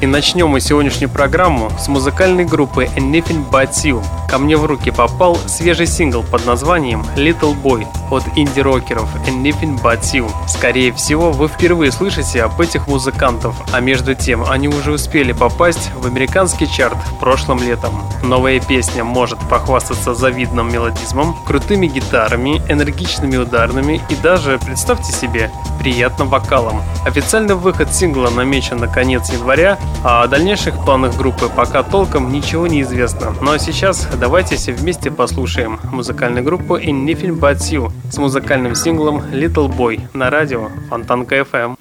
И начнем мы сегодняшнюю программу с музыкальной группы Anything But You. Ко мне в руки попал свежий сингл под названием Little Boy от инди-рокеров Anything But You. Скорее всего, вы впервые слышите об этих музыкантов, а между тем они уже успели попасть в американский чарт прошлым летом. Новая песня может похвастаться завидным мелодизмом, крутыми гитарами, энергичными ударными и даже, представьте себе, приятным вокалом. Официальный выход сингла намечен на конец января, о дальнейших планах группы пока толком ничего не известно. А сейчас давайте все вместе послушаем музыкальную группу In Nothing But You с музыкальным синглом Little Boy на радио Фонтанка FM.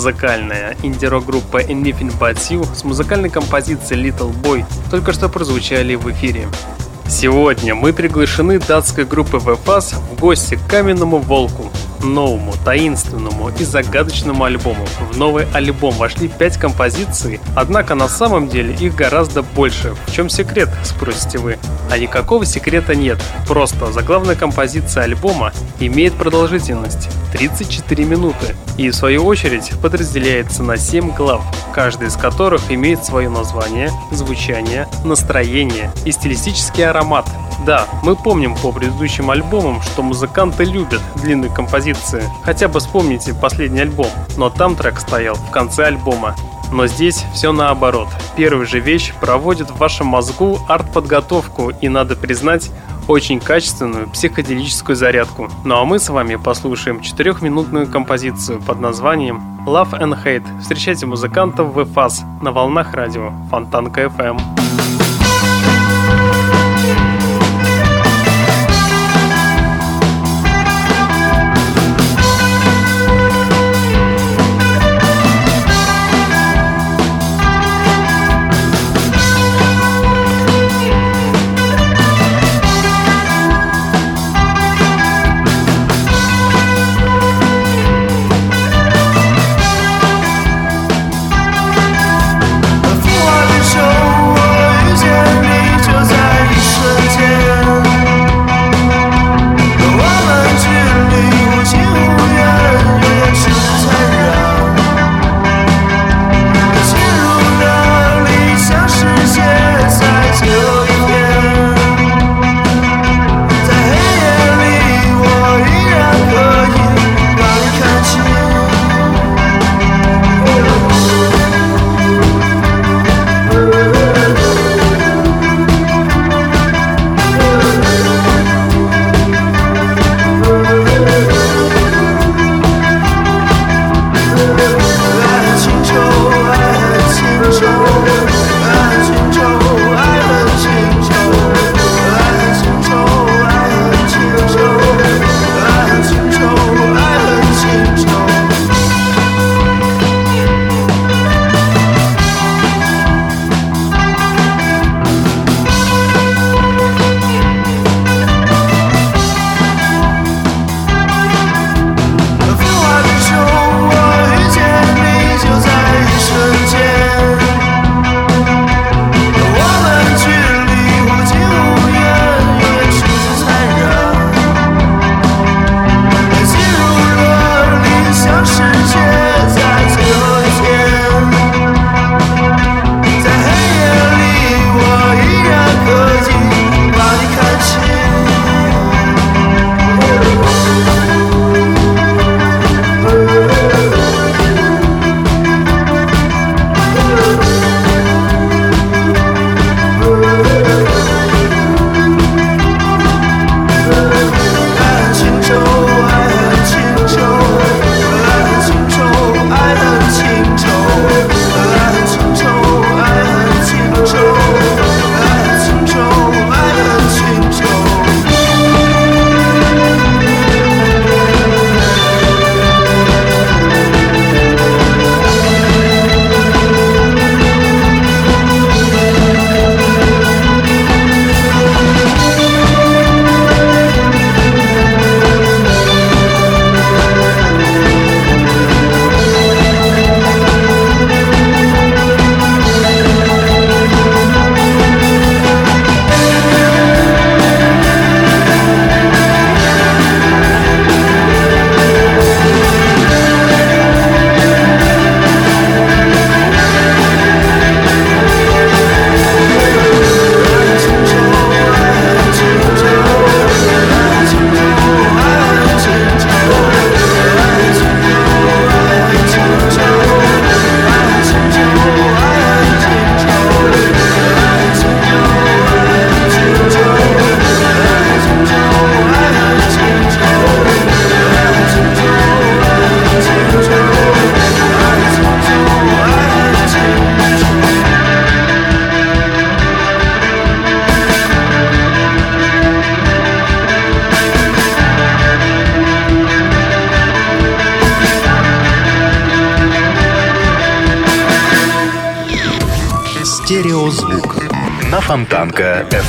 Музыкальная инди-рок группа Anything But You с музыкальной композицией Little Boy только что прозвучали в эфире. Сегодня мы приглашены датской группой VFAS в гости к Каменному Волку, новому, таинственному и загадочному альбому. В новый альбом вошли 5 композиций, однако на самом деле их гораздо больше. В чем секрет, спросите вы? А никакого секрета нет, просто заглавная композиция альбома имеет продолжительность 34 минуты и в свою очередь подразделяется на 7 глав, каждый из которых имеет свое название, звучание, настроение и стилистический аромат. Да, мы помним по предыдущим альбомам, что музыканты любят длинные композиции. Хотя бы вспомните последний альбом, но там трек стоял в конце альбома. Но здесь все наоборот. Первая же вещь проводит в вашем мозгу арт-подготовку и, надо признать, очень качественную психоделическую зарядку. Ну а мы с вами послушаем четырехминутную композицию под названием Love and Hate. Встречайте музыкантов в ФАС на волнах радио Фонтанка FM.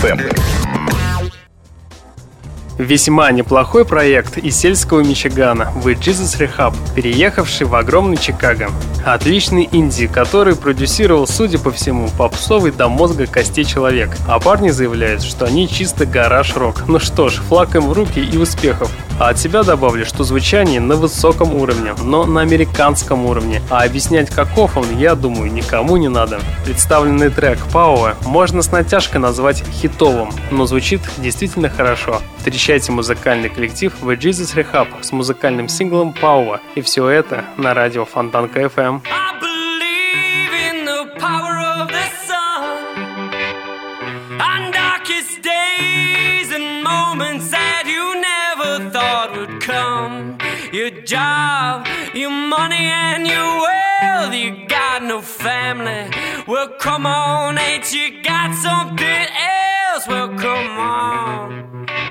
FM. Весьма неплохой проект из сельского Мичигана «We Jesus Rehab», переехавший в огромный Чикаго. Отличный инди, который продюсировал, судя по всему, попсовый до мозга костей человек. А парни заявляют, что они чисто гараж-рок. Ну что ж, флаг им в руки и успехов. А от себя добавлю, что звучание на высоком уровне, но на американском уровне. А объяснять каков он, я думаю, никому не надо. Представленный трек Пауэ можно с натяжкой назвать хитовым, но звучит действительно хорошо. Встречайте музыкальный коллектив The Jesus Rehab с музыкальным синглом Пауэ. И все это на радио Фонтанка FM. Money, and your wealth. You got no family. Well, come on, ain't you got something else? Well, come on.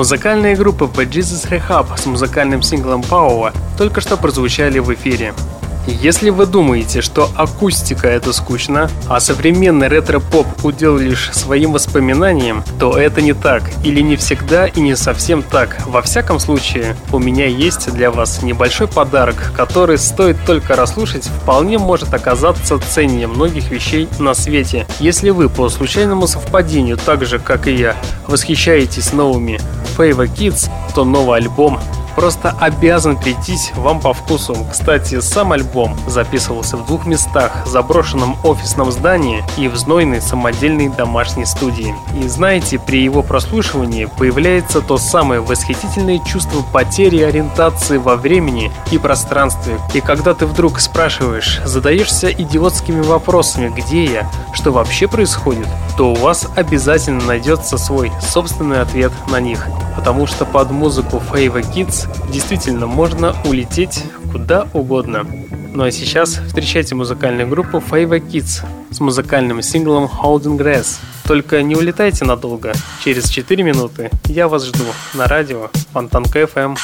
Музыкальные группы The Jesus Rehab с музыкальным синглом Power только что прозвучали в эфире. Если вы думаете, что акустика это скучно, а современный ретро-поп удел лишь своим воспоминаниям, то это не так, или не всегда и не совсем так. Во всяком случае, у меня есть для вас небольшой подарок, который стоит только расслушать, вполне может оказаться ценнее многих вещей на свете. Если вы по случайному совпадению, так же как и я, восхищаетесь новыми Fava Kids, то новый альбом просто обязан прийтись вам по вкусу. Кстати, сам альбом записывался в двух местах, заброшенном офисном здании и в знойной самодельной домашней студии. И знаете, при его прослушивании появляется то самое восхитительное чувство потери ориентации во времени и пространстве. И когда ты вдруг спрашиваешь, задаешься идиотскими вопросами, где я, что вообще происходит, то у вас обязательно найдется свой собственный ответ на них. Потому что под музыку Fava Kids действительно можно улететь куда угодно. Ну а сейчас встречайте музыкальную группу Fava Kids с музыкальным синглом Holding Grass. Только не улетайте надолго. Через 4 минуты я вас жду на радио Фонтанка FM.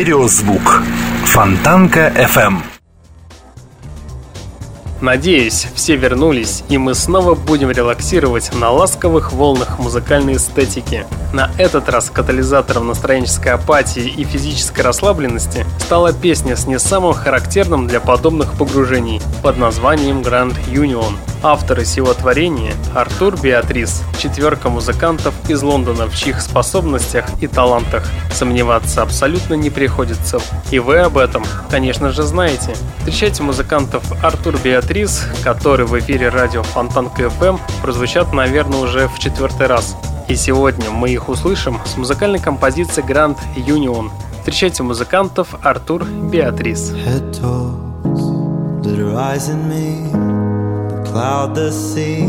Стереозвук. Фонтанка FM. Надеюсь, все вернулись, и мы снова будем релаксировать на ласковых волнах музыкальной эстетики. На этот раз катализатором настроенческой апатии и физической расслабленности стала песня с не самым характерным для подобных погружений под названием Grand Union. Авторы сего творения – Артур Беатрис, четверка музыкантов из Лондона, в чьих способностях и талантах сомневаться абсолютно не приходится. И вы об этом, конечно же, знаете. Встречайте музыкантов Артур Беатрис, которые в эфире радио Фонтан КФМ прозвучат, наверное, уже в четвертый раз. И сегодня мы их услышим с музыкальной композицией Grand Union. Встречайте музыкантов Артур Беатрис. Cloud the sea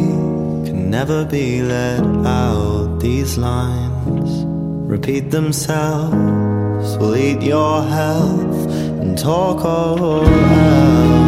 can never be let out. These lines repeat themselves, will eat your health and talk all else.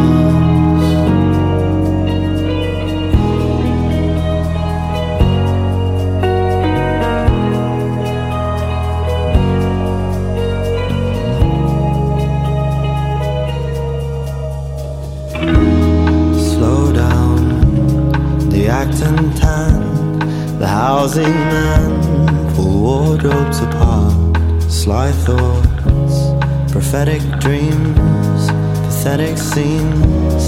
The housing man pull wardrobes apart. Sly thoughts, prophetic dreams, pathetic scenes.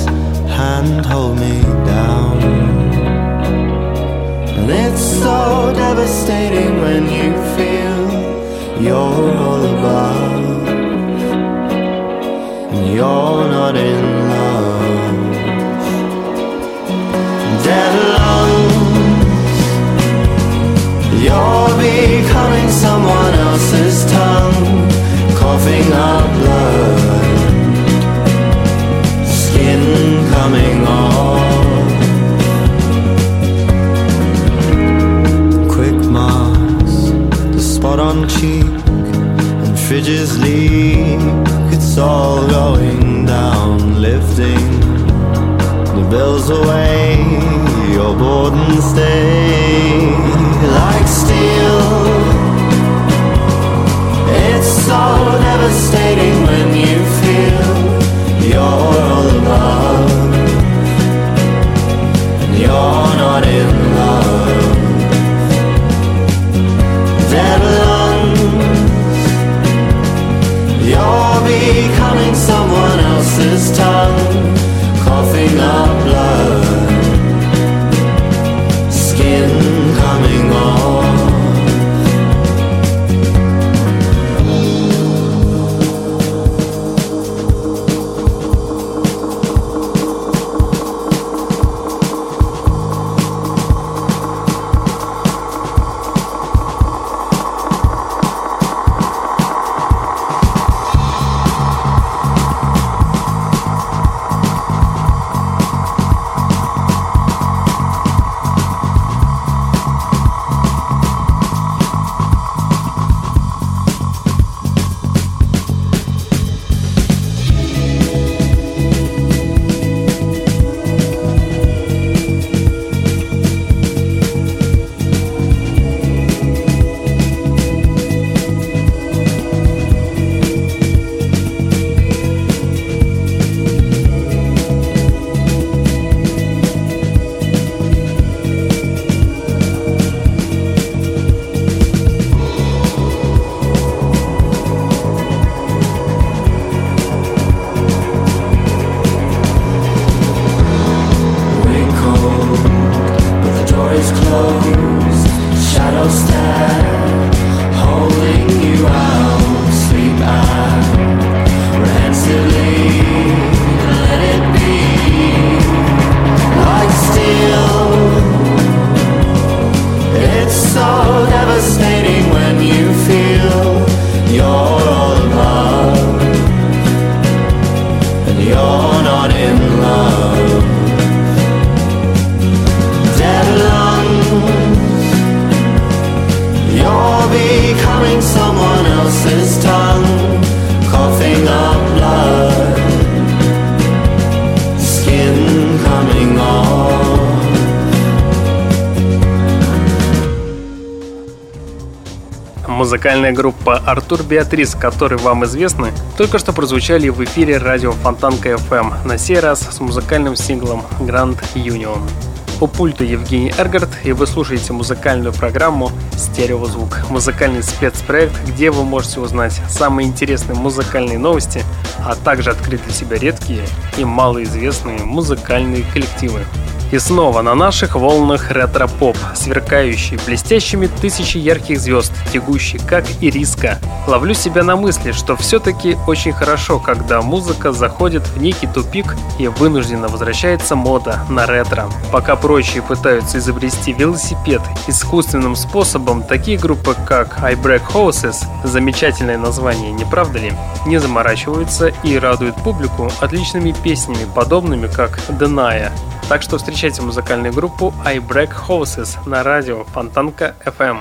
Hand hold me down. And it's so devastating when you feel you're all above. And you're not in love. Dead You're becoming someone else's tongue, coughing up blood, skin coming off. Quick marks, the spot on cheek, and fridges leak. It's all going down, lifting the bills away. Your board and steel. It's so devastating when you feel Артур Беатрис, которые вам известны, только что прозвучали в эфире радио Фонтанка FM, на сей раз с музыкальным синглом Grand Union. У пульта Евгений Эргард, и вы слушаете музыкальную программу «Стереозвук» — музыкальный спецпроект, где вы можете узнать самые интересные музыкальные новости, а также открыть для себя редкие и малоизвестные музыкальные коллективы. И снова на наших волнах ретро-поп, сверкающий блестящими тысячи ярких звезд, тягущий, как и риска. Ловлю себя на мысли, что все-таки очень хорошо, когда музыка заходит в некий тупик и вынужденно возвращается мода на ретро. Пока прочие пытаются изобрести велосипед искусственным способом, такие группы, как I Break Houses, замечательное название, не правда ли, не заморачиваются и радуют публику отличными песнями, подобными как Denia. Так что встречайте музыкальную группу I Break Houses на радио Фонтанка FM.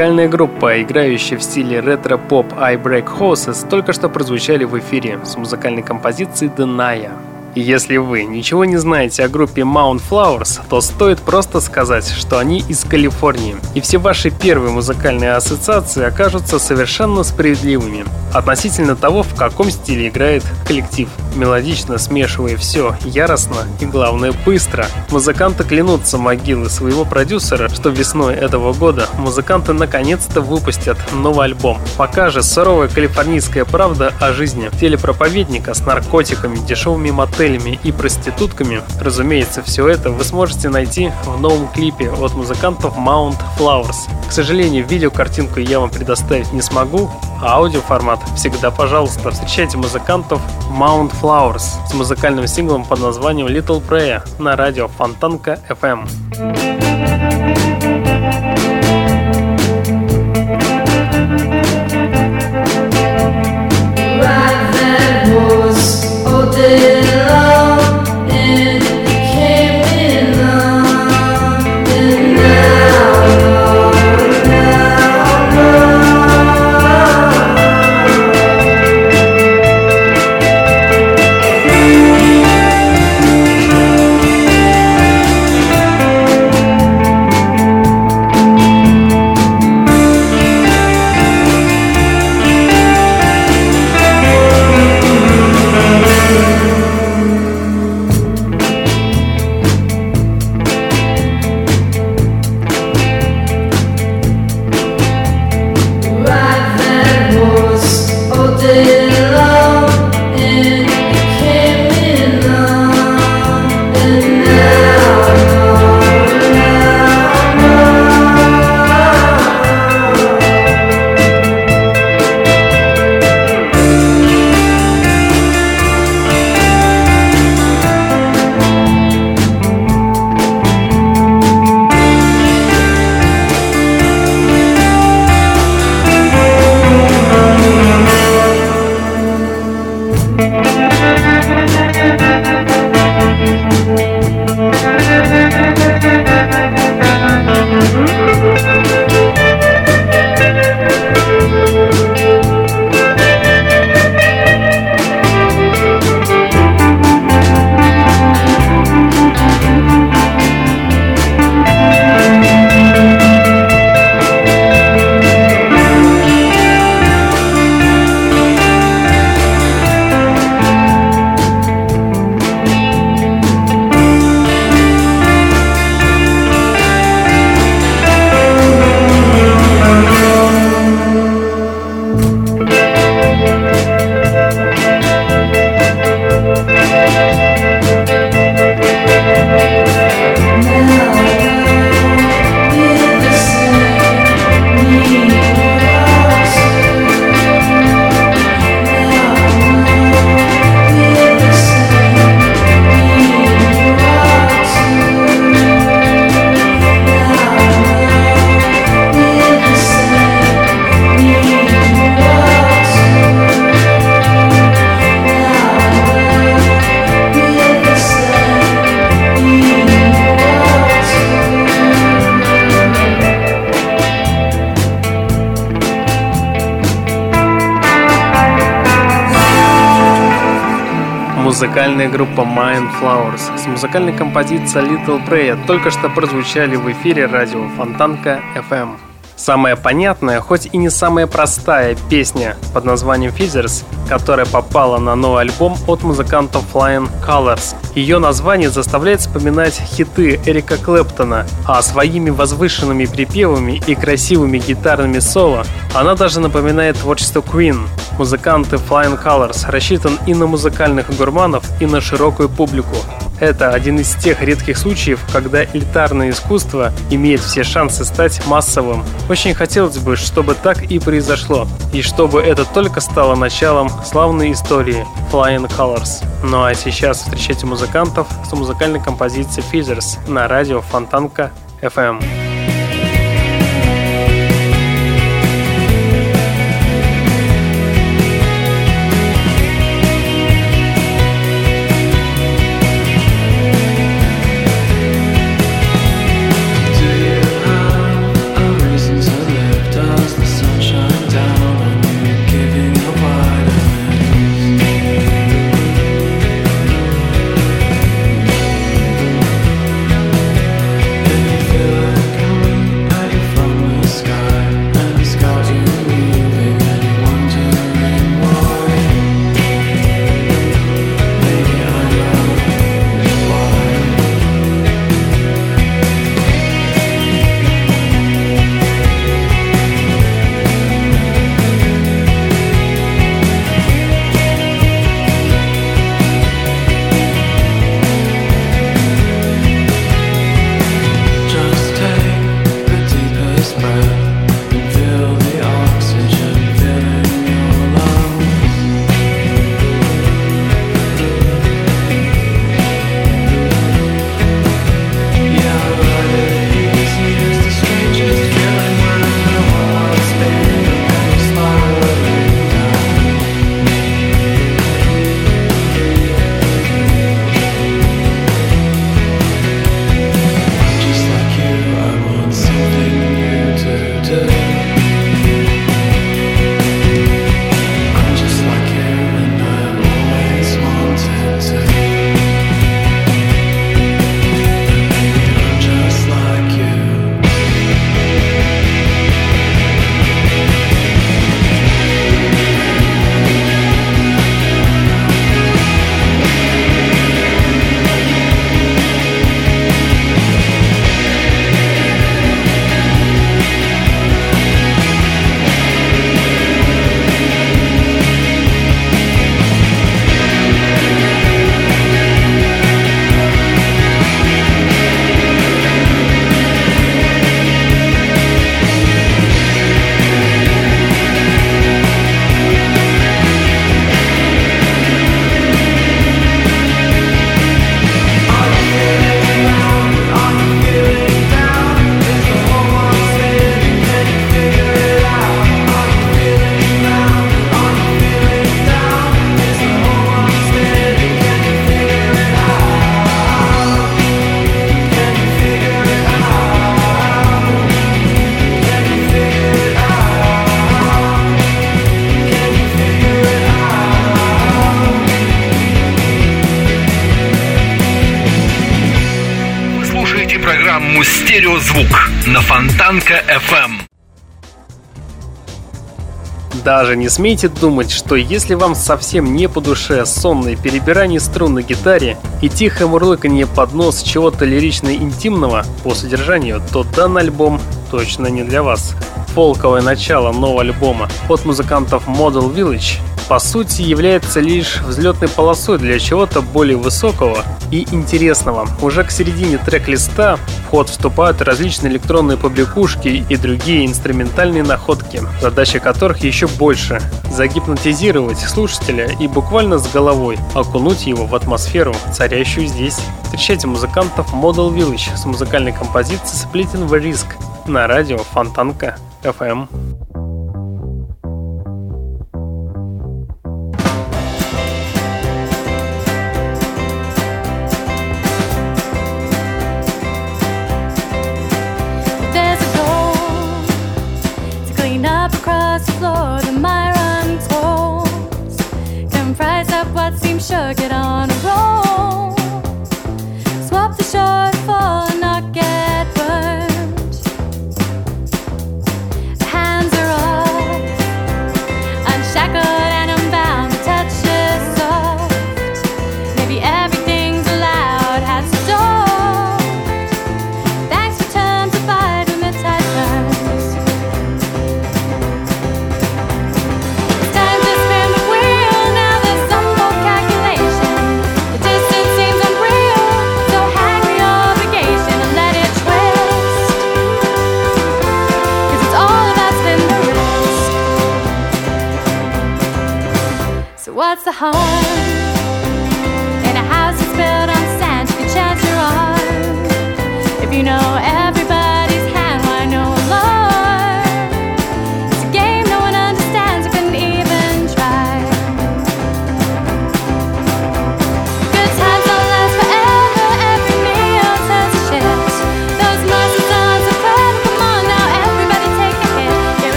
Музыкальная группа, играющая в стиле ретро-поп I Break Houses, только что прозвучали в эфире с музыкальной композицией Denia. И если вы ничего не знаете о группе Mount Flowers, то стоит просто сказать, что они из Калифорнии. И все ваши первые музыкальные ассоциации окажутся совершенно справедливыми относительно того, в каком стиле играет коллектив. Мелодично смешивая все, яростно и, главное, быстро. Музыканты клянутся могилы своего продюсера, что весной этого года музыканты наконец-то выпустят новый альбом. Пока же суровая калифорнийская правда о жизни телепроповедника с наркотиками, дешевыми мотелями и проститутками. Разумеется, все это вы сможете найти в новом клипе от музыкантов Mount Flowers. К сожалению, видеокартинку я вам предоставить не смогу, а аудиоформат всегда пожалуйста. Встречайте музыкантов Mount Flowers с музыкальным синглом под названием Little Prayer на радио Фонтанка FM. Музыкальной композицией Little Prayer только что прозвучали в эфире радио Фонтанка FM. Самая понятная, хоть и не самая простая песня под названием Fizzers, которая попала на новый альбом от музыкантов Flying Colors. Ее название заставляет вспоминать хиты Эрика Клэптона, а своими возвышенными припевами и красивыми гитарными соло она даже напоминает творчество Queen. Музыканты Flying Colors рассчитан и на музыкальных гурманов, и на широкую публику. Это один из тех редких случаев, когда элитарное искусство имеет все шансы стать массовым. Очень хотелось бы, чтобы так и произошло, и чтобы это только стало началом славной истории Flying Colors. Ну а сейчас встречайте музыкантов с музыкальной композицией Fizzers на радио Фонтанка FM. Смейте думать, что если вам совсем не по душе сонное перебирание струн на гитаре и тихое мурлыканье под нос чего-то лирично-интимного по содержанию, то данный альбом точно не для вас. Фолковое начало нового альбома от музыкантов Model Village по сути является лишь взлетной полосой для чего-то более высокого и интересного. Уже к середине трек-листа в ход вступают различные электронные побрякушки и другие инструментальные находки, задача которых еще больше – загипнотизировать слушателя и буквально с головой окунуть его в атмосферу, царящую здесь. Встречайте музыкантов Model Village с музыкальной композицией Splitting the Risk на радио Фонтанка FM.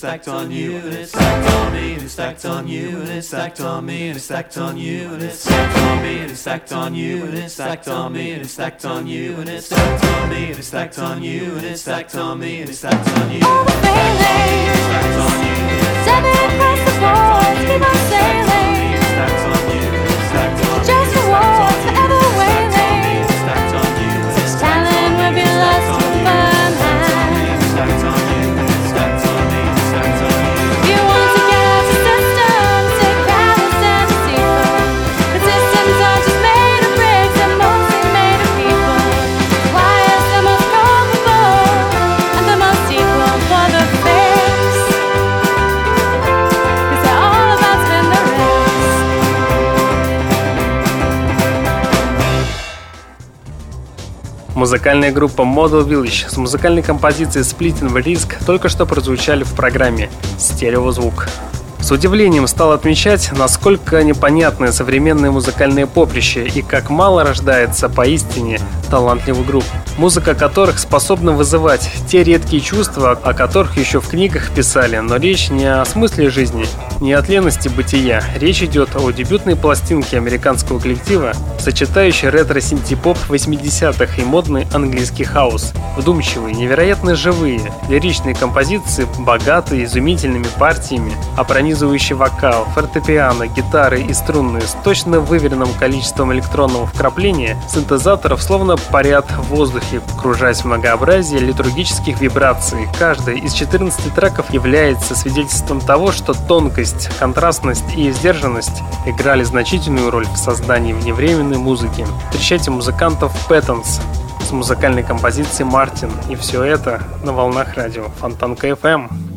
Stacked on you, and it's stacked on me, and it's stacked on you, and it's stacked on me, and it's stacked on you, and it's stacked on me, and it's stacked on you, and it's stacked on me, and it's stacked on you, and it's stacked on me, and it's stacked on you, and it's stacked on me, and it's stacked on you. All the feelings, seven across the board, keep on sailing. Музыкальная группа Model Village с музыкальной композицией Splitting Risk только что прозвучали в программе «Стереозвук». С удивлением стал отмечать, насколько непонятное современное музыкальное поприще и как мало рождается поистине талантливых групп, музыка которых способна вызывать те редкие чувства, о которых еще в книгах писали, но речь не о смысле жизни, не о тленности бытия. Речь идет о дебютной пластинке американского коллектива, сочетающей ретро-синтепоп 80-х и модный английский house. Вдумчивые, невероятно живые, лиричные композиции, богатые изумительными партиями, а пронизывающий вокал, фортепиано, гитары и струнные с точно выверенным количеством электронного вкрапления, синтезаторов словно парят в воздухе, кружась в многообразие литургических вибраций. Каждый из 14 треков является свидетельством того, что тонкость, контрастность и сдержанность играли значительную роль в создании вневременной музыки. Встречайте музыкантов Пэттонс с музыкальной композицией «Мартин». И все это на волнах радио Фонтанка FM.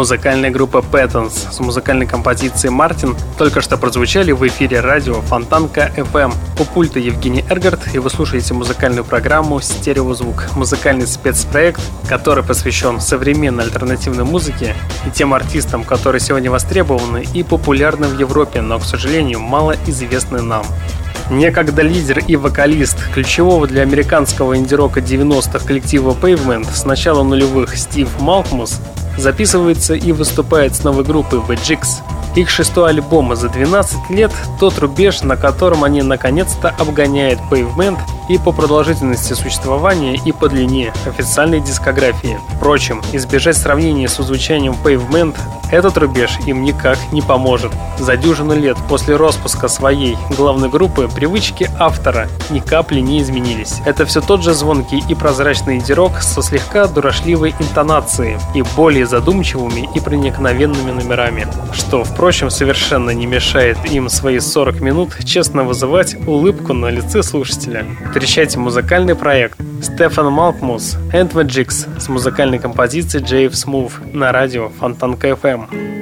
Музыкальная группа Patterns с музыкальной композицией «Мартин» только что прозвучали в эфире радио Фонтанка FM. У пульта Евгений Эргард, и вы слушаете музыкальную программу «Стереозвук» — музыкальный спецпроект, который посвящен современной альтернативной музыке и тем артистам, которые сегодня востребованы и популярны в Европе, но, к сожалению, мало известны нам. Некогда лидер и вокалист ключевого для американского инди-рока 90-х коллектива Pavement с начала нулевых Стив Малкмус записывается и выступает с новой группой The Jigs. Их шестой альбом за 12 лет – тот рубеж, на котором они наконец-то обгоняют Pavement и по продолжительности существования, и по длине официальной дискографии. Впрочем, избежать сравнения с звучанием Pavement этот рубеж им никак не поможет. За дюжину лет после распуска своей главной группы привычки автора ни капли не изменились. Это все тот же звонкий и прозрачный инди-рок со слегка дурашливой интонацией и более задумчивыми и проникновенными номерами, что, впрочем, совершенно не мешает им свои 40 минут честно вызывать улыбку на лице слушателя. Встречайте музыкальный проект Стефан Малкмус and Magics с музыкальной композицией Jave Smooth на радио Фонтанка FM.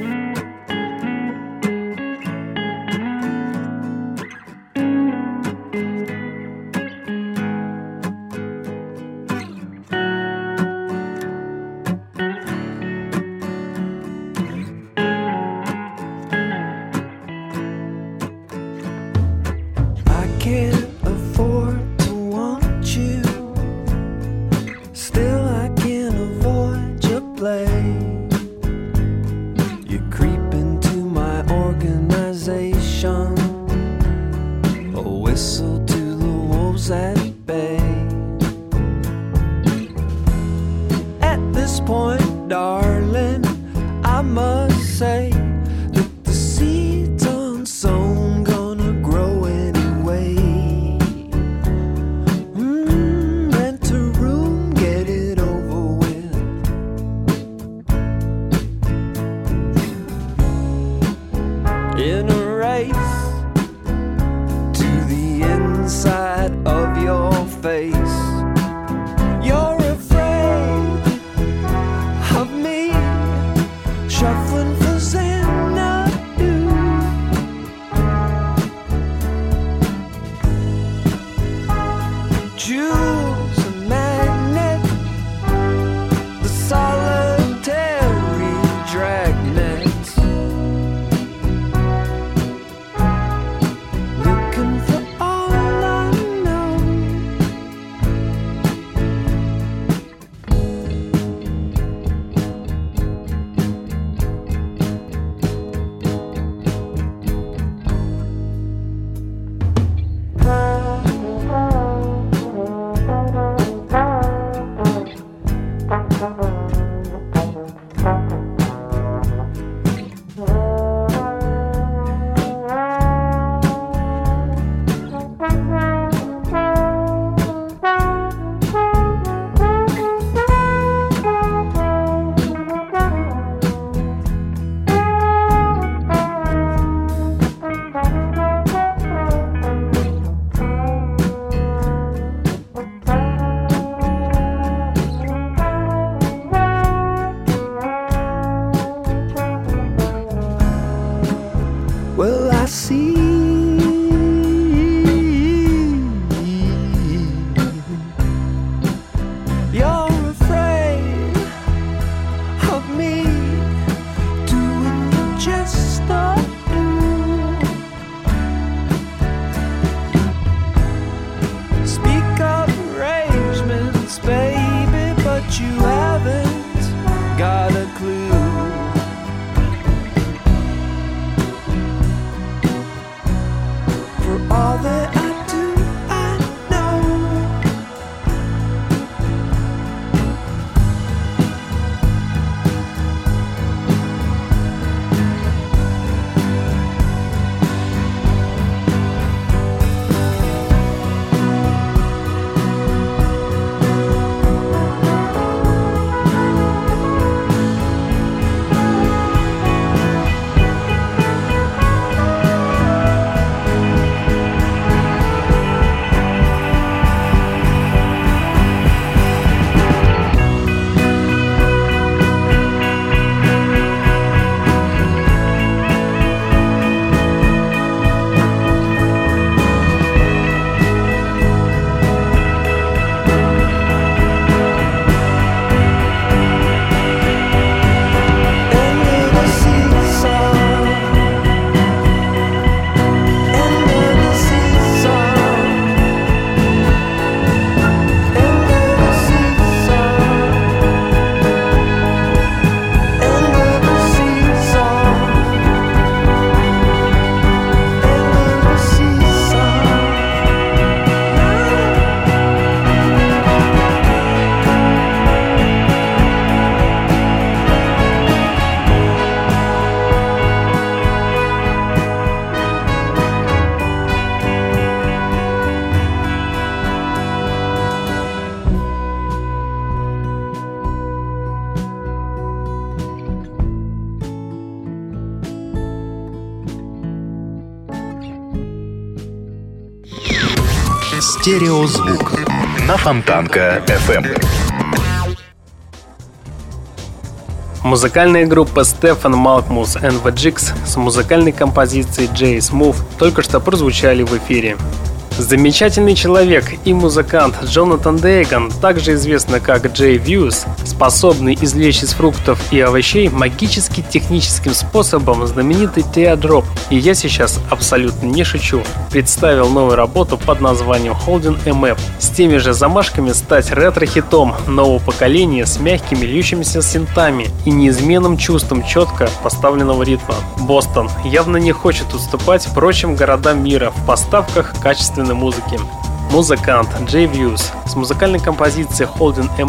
Стереозвук на Фонтанка FM. Музыкальная группа Стефан Малкмус and the Jigs с музыкальной композицией Jay Smooth только что прозвучали в эфире. Замечательный человек и музыкант Джонатан Дейган, также известный как Джей Вьюз, способный извлечь из фруктов и овощей магически техническим способом знаменитый Теодроп. И я сейчас абсолютно не шучу. Представил новую работу под названием Holding Map с теми же замашками стать ретро-хитом нового поколения с мягкими льющимися синтами и неизменным чувством четко поставленного ритма. Бостон явно не хочет уступать прочим городам мира в поставках качественной музыки. Музыкант Джей Вьюз с музыкальной композицией Holding a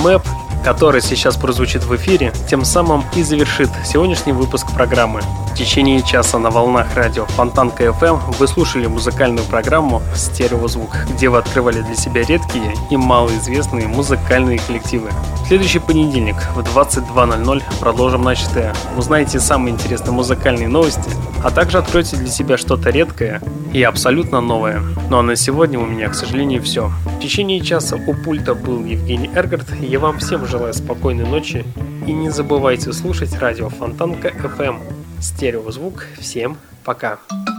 который сейчас прозвучит в эфире, тем самым и завершит сегодняшний выпуск программы. В течение часа на волнах радио Фонтан КФМ вы слушали музыкальную программу «Стереозвук», где вы открывали для себя редкие и малоизвестные музыкальные коллективы. В следующий понедельник в 22.00 продолжим начатое. Узнаете самые интересные музыкальные новости, а также откройте для себя что-то редкое и абсолютно новое. Ну а на сегодня у меня, к сожалению, все. В течение часа у пульта был Евгений Эргард, и я вам всем желаю спокойной ночи и не забывайте слушать радио Фонтанка FM. Эм. Стереозвук. Всем пока. Пока.